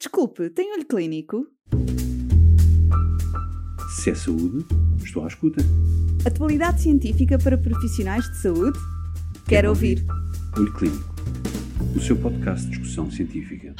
Desculpe, tem olho clínico? Se é saúde, estou à escuta. Atualidade científica para profissionais de saúde? Quero ouvir. Olho Clínico, o seu podcast de discussão científica.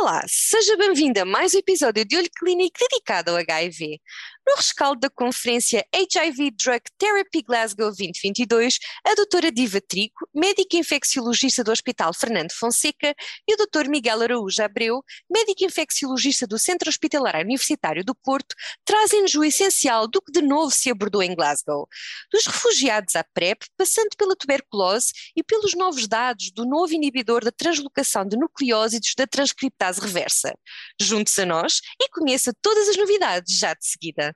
Olá, seja bem-vindo a mais um episódio de Olho Clínico dedicado ao HIV. No rescaldo da conferência HIV Drug Therapy Glasgow 2022, a doutora Diva Trigo, médica infecciologista do Hospital Fernando Fonseca, e o doutor Miguel Araújo Abreu, médico infecciologista do Centro Hospitalar Universitário do Porto, trazem-nos o essencial do que de novo se abordou em Glasgow. Dos refugiados à PrEP, passando pela tuberculose e pelos novos dados do novo inibidor da translocação de nucleósidos da transcriptase reversa. Junte-se a nós e conheça todas as novidades já de seguida.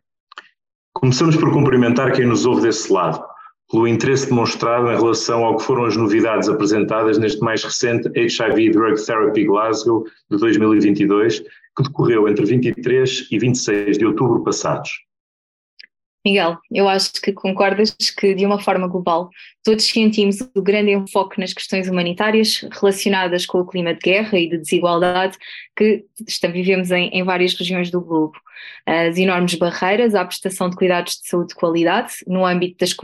Começamos por cumprimentar quem nos ouve desse lado, pelo interesse demonstrado em relação ao que foram as novidades apresentadas neste mais recente HIV Drug Therapy Glasgow de 2022, que decorreu entre 23 e 26 de outubro passados. Miguel, eu acho que concordas que, de uma forma global, todos sentimos o grande enfoque nas questões humanitárias relacionadas com o clima de guerra e de desigualdade que vivemos em, em várias regiões do globo. As enormes barreiras à prestação de cuidados de saúde de qualidade, no âmbito das,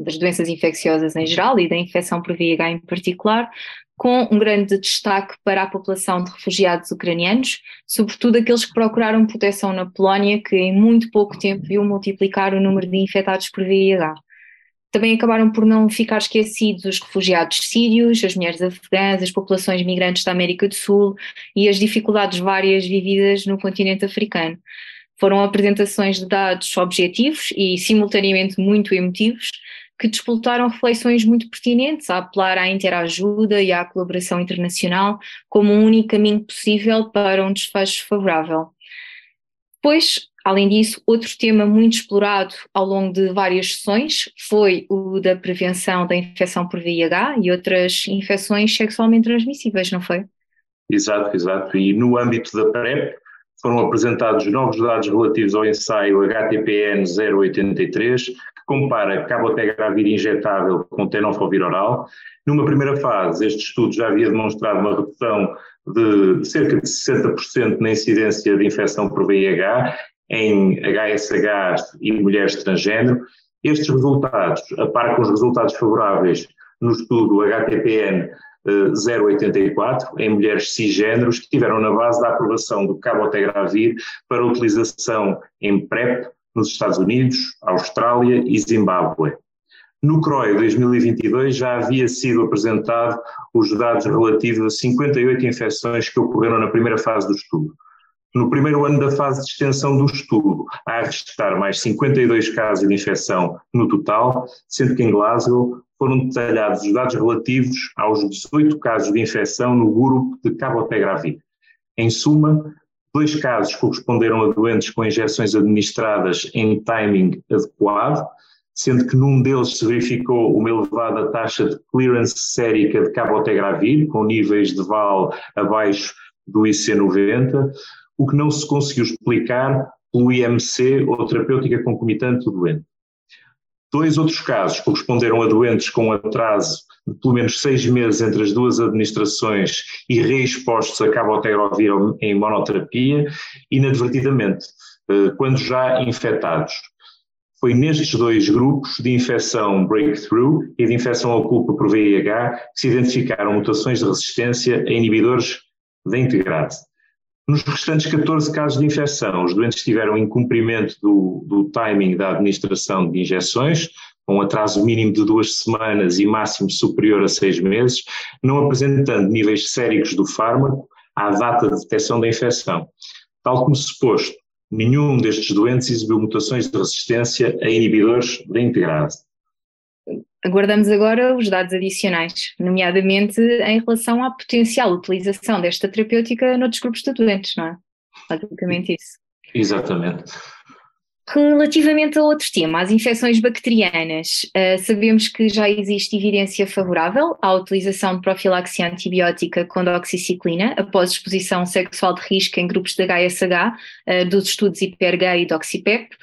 das doenças infecciosas em geral e da infecção por VIH em particular, com um grande destaque para a população de refugiados ucranianos, sobretudo aqueles que procuraram proteção na Polónia, que em muito pouco tempo viu multiplicar o número de infectados por VIH. Também acabaram por não ficar esquecidos os refugiados sírios, as mulheres afegãs, as populações migrantes da América do Sul e as dificuldades várias vividas no continente africano. Foram apresentações de dados objetivos e simultaneamente muito emotivos, que disputaram reflexões muito pertinentes a apelar à interajuda e à colaboração internacional como um único caminho possível para um desfecho favorável. Pois, além disso, outro tema muito explorado ao longo de várias sessões foi o da prevenção da infecção por VIH e outras infecções sexualmente transmissíveis, não foi? Exato, exato. E no âmbito da PrEP, foram apresentados novos dados relativos ao ensaio HTPN 083, compara cabotegravir injetável com tenofovir oral. Numa primeira fase, este estudo já havia demonstrado uma redução de cerca de 60% na incidência de infecção por VIH em HSH e mulheres transgênero. Estes resultados, a par com os resultados favoráveis no estudo HTPN 084 em mulheres cisgêneros que estiveram na base da aprovação do cabotegravir para utilização em PrEP nos Estados Unidos, Austrália e Zimbábue. No CROI 2022 já havia sido apresentado os dados relativos a 58 infecções que ocorreram na primeira fase do estudo. No primeiro ano da fase de extensão do estudo, há a registrar mais 52 casos de infecção no total, sendo que em Glasgow foram detalhados os dados relativos aos 18 casos de infecção no grupo de cabotegravir. Em suma, Dois casos corresponderam a doentes com injeções administradas em timing adequado, sendo que num deles se verificou uma elevada taxa de clearance sérica de cabotegravir, com níveis de VAL abaixo do IC90, o que não se conseguiu explicar pelo IMC ou terapêutica concomitante do doente. Dois outros casos corresponderam a doentes com atraso de pelo menos seis meses entre as duas administrações e reexpostos a cabotegravir em monoterapia, inadvertidamente, eh, quando já infectados. Foi nestes dois grupos de infecção breakthrough e de infecção oculta por VIH que se identificaram mutações de resistência a inibidores da integrase. Nos restantes 14 casos de infecção, os doentes tiveram incumprimento do, do timing da administração de injeções, com um atraso mínimo de duas semanas e máximo superior a seis meses, não apresentando níveis séricos do fármaco à data de detecção da infecção. Tal como suposto, nenhum destes doentes exibiu mutações de resistência a inibidores da integrase. Aguardamos agora os dados adicionais, nomeadamente em relação à potencial utilização desta terapêutica noutros grupos de doentes, não é? Basicamente isso. Exatamente. Relativamente a outro tema, as infecções bacterianas, uh, sabemos que já existe evidência favorável à utilização de profilaxia antibiótica com doxiciclina após exposição sexual de risco em grupos de HSH eh, dos estudos IPERGA e DoxyPEP.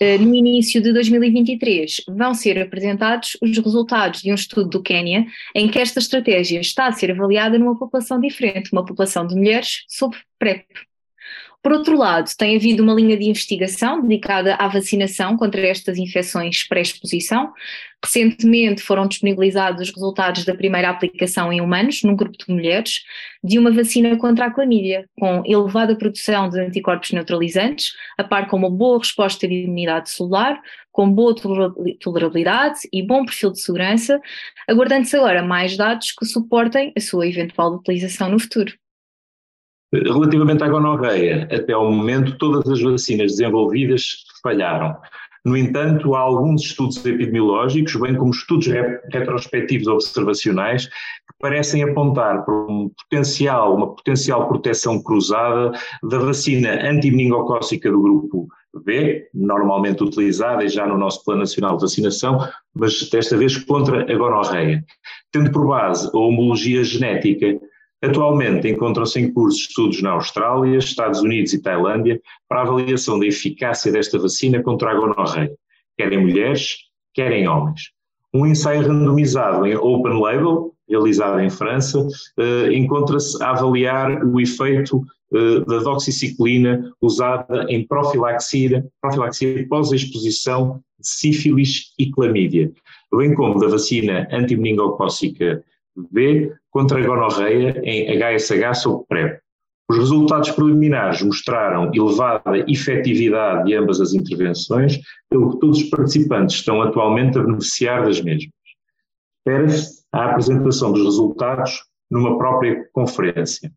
Uh, no início de 2023 vão ser apresentados os resultados de um estudo do Quênia em que esta estratégia está a ser avaliada numa população diferente, uma população de mulheres sob PrEP. Por outro lado, tem havido uma linha de investigação dedicada à vacinação contra estas infecções pré-exposição. Recentemente foram disponibilizados os resultados da primeira aplicação em humanos, num grupo de mulheres, de uma vacina contra a clamídia, com elevada produção de anticorpos neutralizantes, a par com uma boa resposta de imunidade celular, com boa tolerabilidade e bom perfil de segurança, aguardando-se agora mais dados que suportem a sua eventual utilização no futuro. Relativamente à gonorreia, até ao momento todas as vacinas desenvolvidas falharam. No entanto, há alguns estudos epidemiológicos, bem como estudos retrospectivos observacionais, que parecem apontar para um potencial, uma potencial proteção cruzada da vacina antimeningocócica do grupo B, normalmente utilizada já no nosso Plano Nacional de Vacinação, mas desta vez contra a gonorreia. Tendo por base a homologia genética Atualmente encontram-se em curso estudos na Austrália, Estados Unidos e Tailândia para avaliação da eficácia desta vacina contra a gonorreia, quer em mulheres, quer em homens. Um ensaio randomizado em open label, realizado em França, eh, encontra-se a avaliar o efeito eh, da doxiciclina usada em profilaxia, profilaxia pós-exposição de sífilis e clamídia, bem como da vacina antimeningocócica B contra a gonorreia em HSH sob PrEP. Os resultados preliminares mostraram elevada efetividade de ambas as intervenções, pelo que todos os participantes estão atualmente a beneficiar das mesmas. Espera-se a apresentação dos resultados numa própria conferência.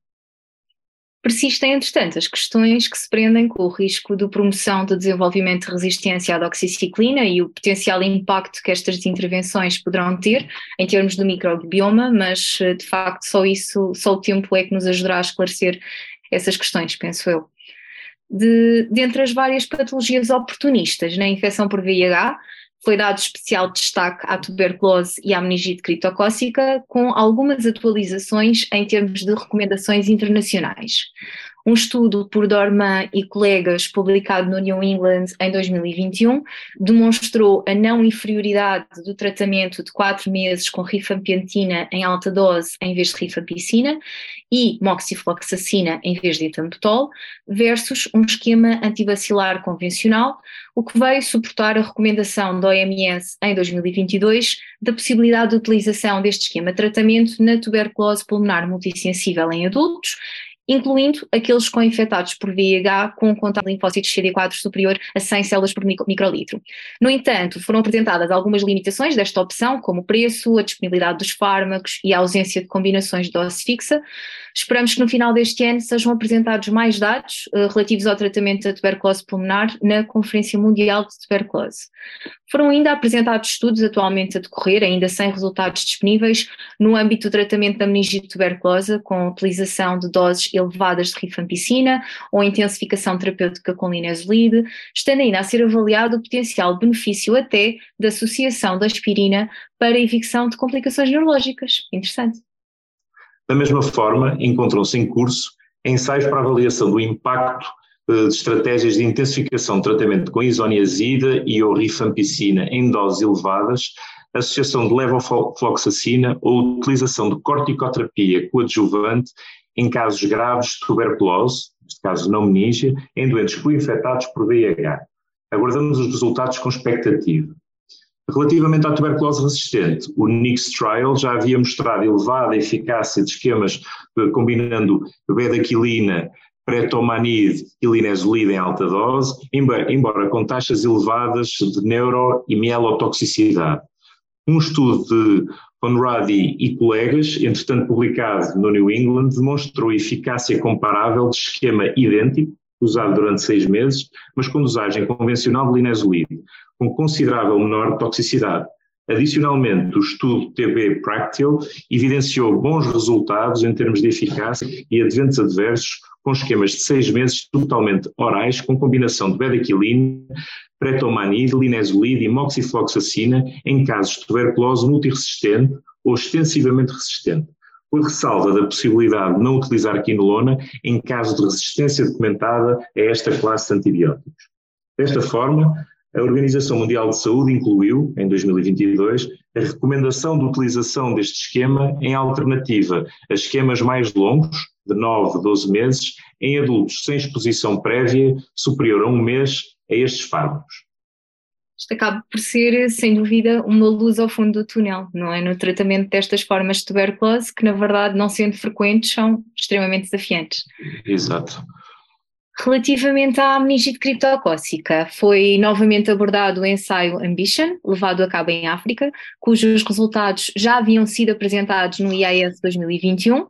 Persistem, entretanto, as questões que se prendem com o risco de promoção do desenvolvimento de resistência à doxiciclina e o potencial impacto que estas intervenções poderão ter em termos do microbioma, mas de facto só isso, só o tempo é que nos ajudará a esclarecer essas questões, penso eu. De, dentre as várias patologias oportunistas na infecção por VIH, foi dado especial destaque à tuberculose e à meningite criptocócica, com algumas atualizações em termos de recomendações internacionais. Um estudo por Dorman e colegas, publicado no New England em 2021, demonstrou a não inferioridade do tratamento de quatro meses com rifampicina em alta dose em vez de rifampicina e moxifloxacina em vez de etambutol, versus um esquema antibacilar convencional, o que veio suportar a recomendação da OMS em 2022 da possibilidade de utilização deste esquema de tratamento na tuberculose pulmonar multissensível em adultos incluindo aqueles com infectados por VIH com contato de linfócitos CD4 superior a 100 células por microlitro. No entanto, foram apresentadas algumas limitações desta opção, como o preço, a disponibilidade dos fármacos e a ausência de combinações de dose fixa. Esperamos que no final deste ano sejam apresentados mais dados uh, relativos ao tratamento da tuberculose pulmonar na Conferência Mundial de Tuberculose. Foram ainda apresentados estudos atualmente a decorrer, ainda sem resultados disponíveis, no âmbito do tratamento da meningite tuberculosa, com a utilização de doses elevadas de rifampicina ou intensificação terapêutica com linezolide, estando ainda a ser avaliado o potencial benefício até da associação da aspirina para a evicção de complicações neurológicas. Interessante. Da mesma forma, encontram-se em curso ensaios para avaliação do impacto eh, de estratégias de intensificação de tratamento com isoniazida e ou rifampicina em doses elevadas, associação de levofloxacina ou utilização de corticoterapia coadjuvante em casos graves de tuberculose, neste caso não meningia, em doentes co-infectados por VIH. Aguardamos os resultados com expectativa. Relativamente à tuberculose resistente, o NIX Trial já havia mostrado elevada eficácia de esquemas eh, combinando bedaquilina, pretomanide e linezolide em alta dose, embora com taxas elevadas de neuro e mielotoxicidade. Um estudo de Conradi e colegas, entretanto publicado no New England, demonstrou eficácia comparável de esquema idêntico, usado durante seis meses, mas com dosagem convencional de linezolide, com considerável menor toxicidade. Adicionalmente, o estudo TB Practical evidenciou bons resultados em termos de eficácia e adventos adversos com esquemas de seis meses totalmente orais, com combinação de bedaquilina, pretomanide, linezolide e moxifloxacina em casos de tuberculose multiresistente ou extensivamente resistente, com ressalva da possibilidade de não utilizar quinolona em caso de resistência documentada a esta classe de antibióticos. Desta forma, A Organização Mundial de Saúde incluiu, em 2022, a recomendação de utilização deste esquema em alternativa a esquemas mais longos, de 9, 12 meses, em adultos sem exposição prévia superior a um mês a estes fármacos. Isto acaba por ser, sem dúvida, uma luz ao fundo do túnel, não é? No tratamento destas formas de tuberculose, que na verdade, não sendo frequentes, são extremamente desafiantes. Exato. Relativamente à meningite criptocócica, foi novamente abordado o ensaio Ambition, levado a cabo em África, cujos resultados já haviam sido apresentados no IAS 2021.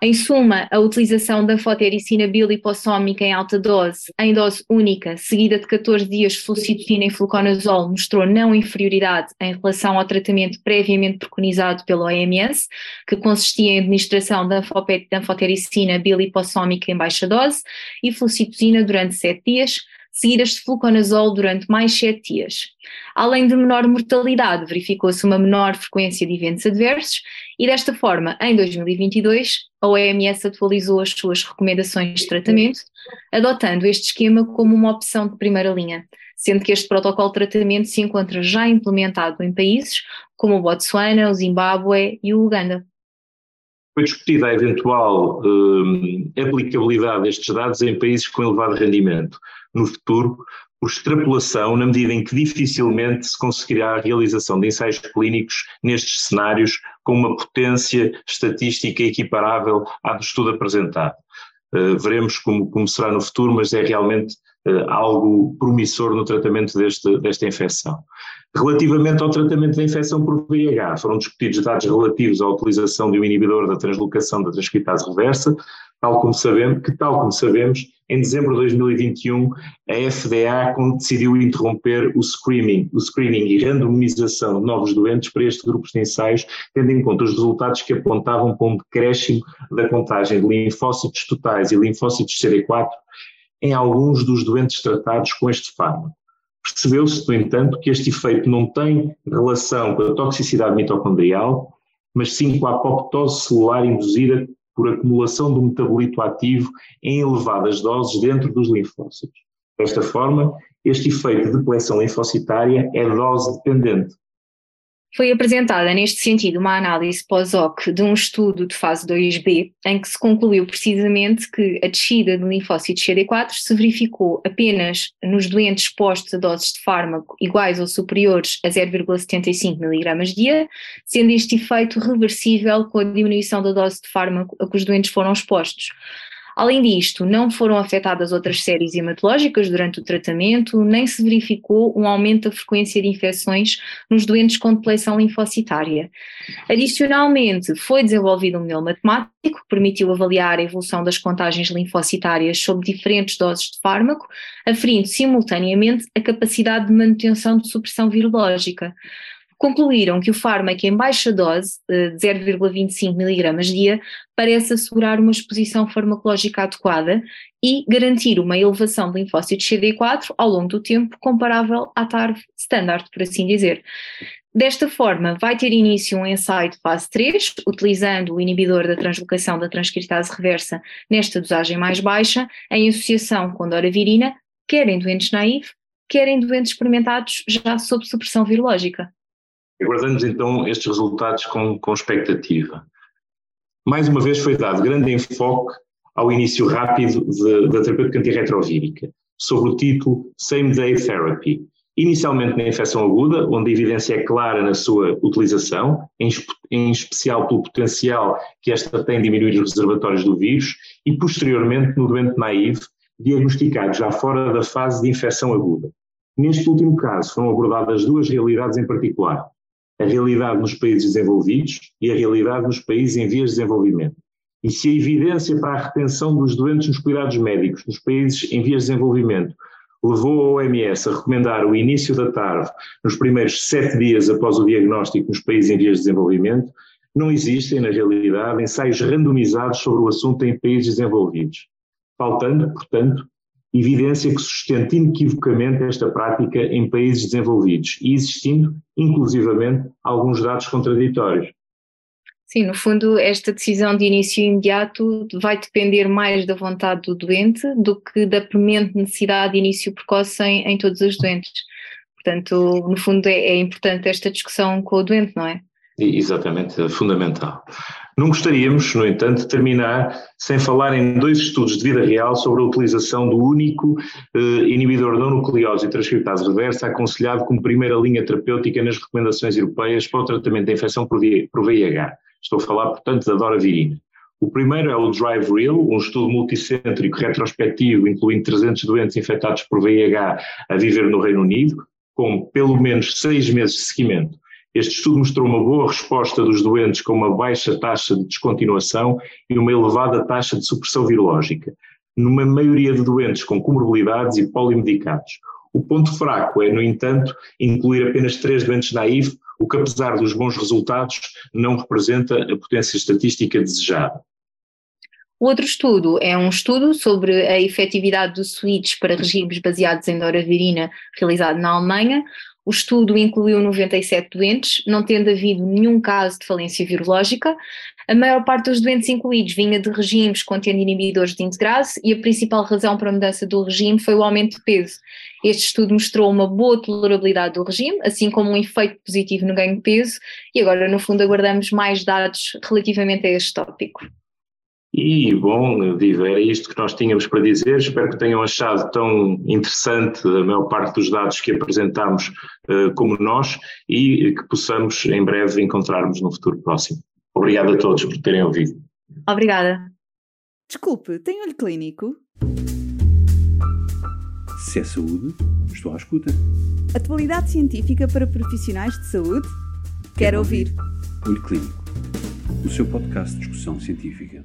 Em suma, a utilização da fotericina bilipossómica em alta dose, em dose única, seguida de 14 dias de fluoxetina e fluconazol, mostrou não inferioridade em relação ao tratamento previamente preconizado pelo OMS, que consistia em administração da fotericina bilipossómica em baixa dose e fluoxetina durante 7 dias, seguidas de fluconazol durante mais 7 dias. Além de menor mortalidade, verificou-se uma menor frequência de eventos adversos e desta forma, em 2022, a OMS atualizou as suas recomendações de tratamento, adotando este esquema como uma opção de primeira linha, sendo que este protocolo de tratamento se encontra já implementado em países como o Botsuana, o Zimbábue e o Uganda. Foi discutida a eventual eh, aplicabilidade destes dados em países com elevado rendimento no futuro, por extrapolação, na medida em que dificilmente se conseguirá a realização de ensaios clínicos nestes cenários com uma potência estatística equiparável à do estudo apresentado. Uh, veremos como, como, será no futuro, mas é realmente uh, algo promissor no tratamento deste, desta infecção. Relativamente ao tratamento da infecção por VIH, foram discutidos dados relativos à utilização de um inibidor da translocação da transcriptase reversa, tal como sabemos, que tal como sabemos, em dezembro de 2021 a FDA decidiu interromper o screening, o screening e randomização de novos doentes para este grupo de ensaios, tendo em conta os resultados que apontavam para um decréscimo da contagem de linfócitos totais e linfócitos CD4 em alguns dos doentes tratados com este fármaco. Percebeu-se, no entanto, que este efeito não tem relação com a toxicidade mitocondrial, mas sim com a apoptose celular induzida por acumulação do metabolito ativo em elevadas doses dentro dos linfócitos. Desta forma, este efeito de depleção linfocitária é dose dependente. Foi apresentada neste sentido uma análise pós-hoc de um estudo de fase 2b, em que se concluiu precisamente que a descida de linfócitos CD4 se verificou apenas nos doentes expostos a doses de fármaco iguais ou superiores a 0,75 mg dia, sendo este efeito reversível com a diminuição da dose de fármaco a que os doentes foram expostos. Além disto, não foram afetadas outras séries hematológicas durante o tratamento, nem se verificou um aumento da frequência de infecções nos doentes com depleção linfocitária. Adicionalmente, foi desenvolvido um modelo matemático que permitiu avaliar a evolução das contagens linfocitárias sob diferentes doses de fármaco, aferindo simultaneamente a capacidade de manutenção de supressão virológica concluíram que o fármaco em baixa dose, de 0,25 mg dia, parece assegurar uma exposição farmacológica adequada e garantir uma elevação de linfócitos CD4 ao longo do tempo comparável à TARV standard, por assim dizer. Desta forma, vai ter início um ensaio de fase 3, utilizando o inibidor da translocação da transcriptase reversa nesta dosagem mais baixa, em associação com doravirina, quer em doentes naivos, quer em doentes experimentados já sob supressão virológica. Aguardamos então estes resultados com, com expectativa. Mais uma vez foi dado grande enfoque ao início rápido da terapêutica antirretrovírica, sob o título Same Day Therapy. Inicialmente na infecção aguda, onde a evidência é clara na sua utilização, em, em especial pelo potencial que esta tem de diminuir os reservatórios do vírus, e posteriormente no doente naive, diagnosticado já fora da fase de infecção aguda. Neste último caso, foram abordadas duas realidades em particular a realidade nos países desenvolvidos e a realidade nos países em vias de desenvolvimento. E se a evidência para a retenção dos doentes nos cuidados médicos nos países em vias de desenvolvimento levou a OMS a recomendar o início da TARV nos primeiros sete dias após o diagnóstico nos países em vias de desenvolvimento, não existem, na realidade, ensaios randomizados sobre o assunto em países desenvolvidos, faltando, portanto, evidência que sustente inequivocamente esta prática em países desenvolvidos e existindo, inclusivamente, alguns dados contraditórios. Sim, no fundo, esta decisão de início imediato vai depender mais da vontade do doente do que da premente necessidade de início precoce em, em todos os doentes. Portanto, no fundo, é, é importante esta discussão com o doente, não é? Exatamente, é fundamental. Não gostaríamos, no entanto, de terminar sem falar em dois estudos de vida real sobre a utilização do único eh, inibidor não nucleose e transcriptase reversa aconselhado como primeira linha terapêutica nas recomendações europeias para o tratamento da infecção por VIH. Estou a falar, portanto, da doravirina. O primeiro é o Drive Real, um estudo multicêntrico retrospectivo, incluindo 300 doentes infectados por VIH a viver no Reino Unido, com pelo menos seis meses de seguimento. Este estudo mostrou uma boa resposta dos doentes com uma baixa taxa de descontinuação e uma elevada taxa de supressão virológica, numa maioria de doentes com comorbilidades e polimedicados. O ponto fraco é, no entanto, incluir apenas três doentes naivos, o que, apesar dos bons resultados, não representa a potência estatística desejada. O outro estudo é um estudo sobre a efetividade do switch para regimes baseados em doravirina, realizado na Alemanha. O estudo incluiu 97 doentes, não tendo havido nenhum caso de falência virológica. A maior parte dos doentes incluídos vinha de regimes contendo inibidores de integrase e a principal razão para a mudança do regime foi o aumento de peso. Este estudo mostrou uma boa tolerabilidade do regime, assim como um efeito positivo no ganho de peso, e agora, no fundo, aguardamos mais dados relativamente a este tópico. E, bom, Viva, era isto que nós tínhamos para dizer. Espero que tenham achado tão interessante a maior parte dos dados que apresentámos uh, como nós e que possamos em breve encontrarmos no futuro próximo. Obrigado a todos por terem ouvido. Obrigada. Desculpe, tem olho clínico? Se é saúde, estou à escuta. Atualidade científica para profissionais de saúde? Quero, Quero ouvir. ouvir. Olho Clínico, o seu podcast de discussão científica.